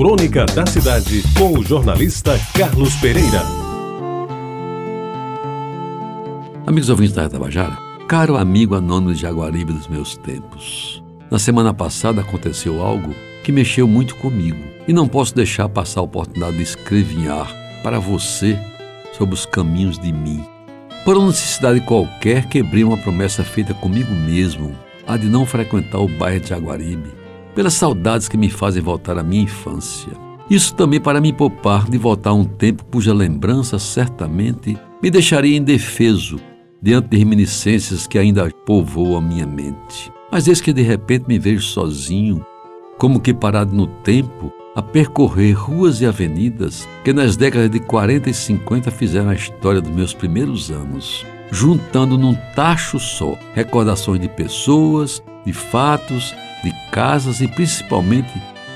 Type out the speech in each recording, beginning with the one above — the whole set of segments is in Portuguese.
Crônica da Cidade, com o jornalista Carlos Pereira. Amigos ouvintes da Tabajara, caro amigo anônimo de Jaguaribe dos meus tempos. Na semana passada aconteceu algo que mexeu muito comigo e não posso deixar passar a oportunidade de escrevinhar para você sobre os caminhos de mim. Por uma necessidade qualquer, quebrei uma promessa feita comigo mesmo, a de não frequentar o bairro de Jaguaribe pelas saudades que me fazem voltar à minha infância. Isso também para me poupar de voltar a um tempo cuja lembrança certamente me deixaria indefeso diante de reminiscências que ainda povoam a minha mente. Mas eis que de repente me vejo sozinho, como que parado no tempo, a percorrer ruas e avenidas que nas décadas de 40 e 50 fizeram a história dos meus primeiros anos, juntando num tacho só recordações de pessoas, de fatos de casas e principalmente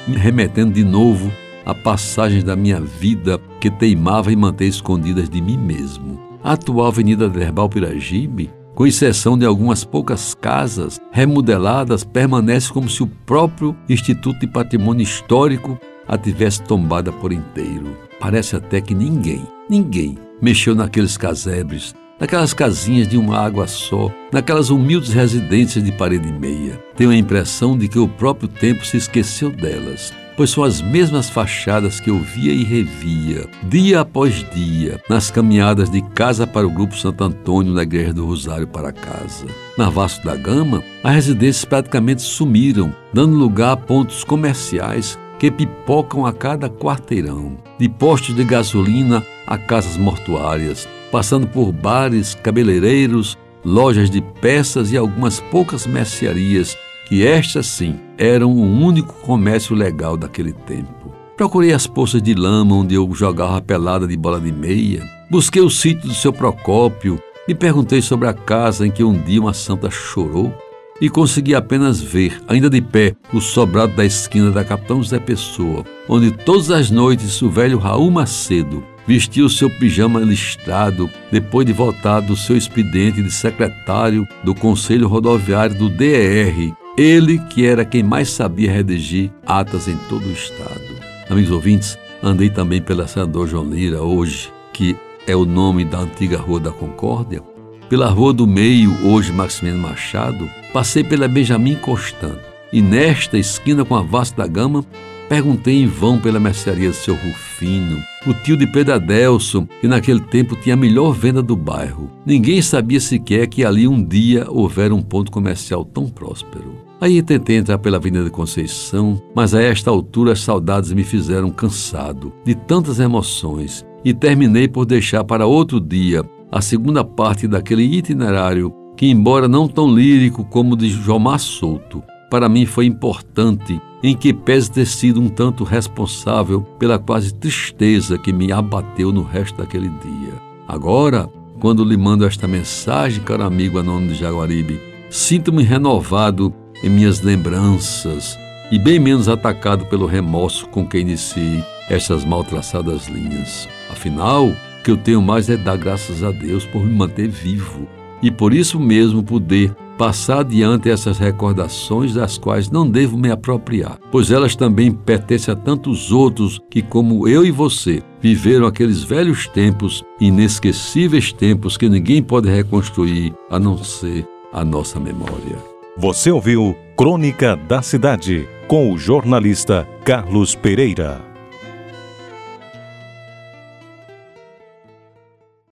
me remetendo de novo a passagens da minha vida que teimava em manter escondidas de mim mesmo. A atual Avenida Derbal Piragibe, com exceção de algumas poucas casas remodeladas, permanece como se o próprio Instituto de Patrimônio Histórico a tivesse tombada por inteiro. Parece até que ninguém, ninguém mexeu naqueles casebres, naquelas casinhas de uma água só, naquelas humildes residências de parede meia. Tenho a impressão de que o próprio tempo se esqueceu delas, pois são as mesmas fachadas que eu via e revia, dia após dia, nas caminhadas de casa para o Grupo Santo Antônio na Igreja do Rosário para casa. Na Vasco da Gama, as residências praticamente sumiram, dando lugar a pontos comerciais que pipocam a cada quarteirão, de postos de gasolina a casas mortuárias, passando por bares, cabeleireiros, lojas de peças e algumas poucas mercearias, que estas sim eram o único comércio legal daquele tempo. Procurei as poças de lama onde eu jogava pelada de bola de meia, busquei o sítio do seu Procópio, me perguntei sobre a casa em que um dia uma santa chorou e consegui apenas ver, ainda de pé, o sobrado da esquina da Capitão Zé Pessoa, onde todas as noites o velho Raul Macedo vestiu seu pijama listrado depois de voltar do seu expediente de secretário do Conselho Rodoviário do DER, ele que era quem mais sabia redigir atas em todo o estado. Amigos ouvintes, andei também pela Senador João Lira hoje, que é o nome da antiga Rua da Concórdia, pela Rua do Meio, hoje Maximiliano Machado, passei pela Benjamin Constant. E nesta esquina com a Vasta da Gama Perguntei em vão pela mercearia do seu Rufino, o tio de Pedro Adelson, que naquele tempo tinha a melhor venda do bairro. Ninguém sabia sequer que ali um dia houvera um ponto comercial tão próspero. Aí tentei entrar pela Avenida Conceição, mas a esta altura as saudades me fizeram cansado de tantas emoções e terminei por deixar para outro dia a segunda parte daquele itinerário que, embora não tão lírico como o de Jomar Souto, para mim foi importante, em que pese ter sido um tanto responsável pela quase tristeza que me abateu no resto daquele dia. Agora, quando lhe mando esta mensagem, caro amigo anônimo de Jaguaribe, sinto-me renovado em minhas lembranças e bem menos atacado pelo remorso com que iniciei estas mal traçadas linhas. Afinal, o que eu tenho mais é dar graças a Deus por me manter vivo e por isso mesmo poder passar adiante essas recordações das quais não devo me apropriar, pois elas também pertencem a tantos outros que, como eu e você, viveram aqueles velhos tempos, inesquecíveis tempos que ninguém pode reconstruir a não ser a nossa memória. Você ouviu Crônica da Cidade com o jornalista Carlos Pereira.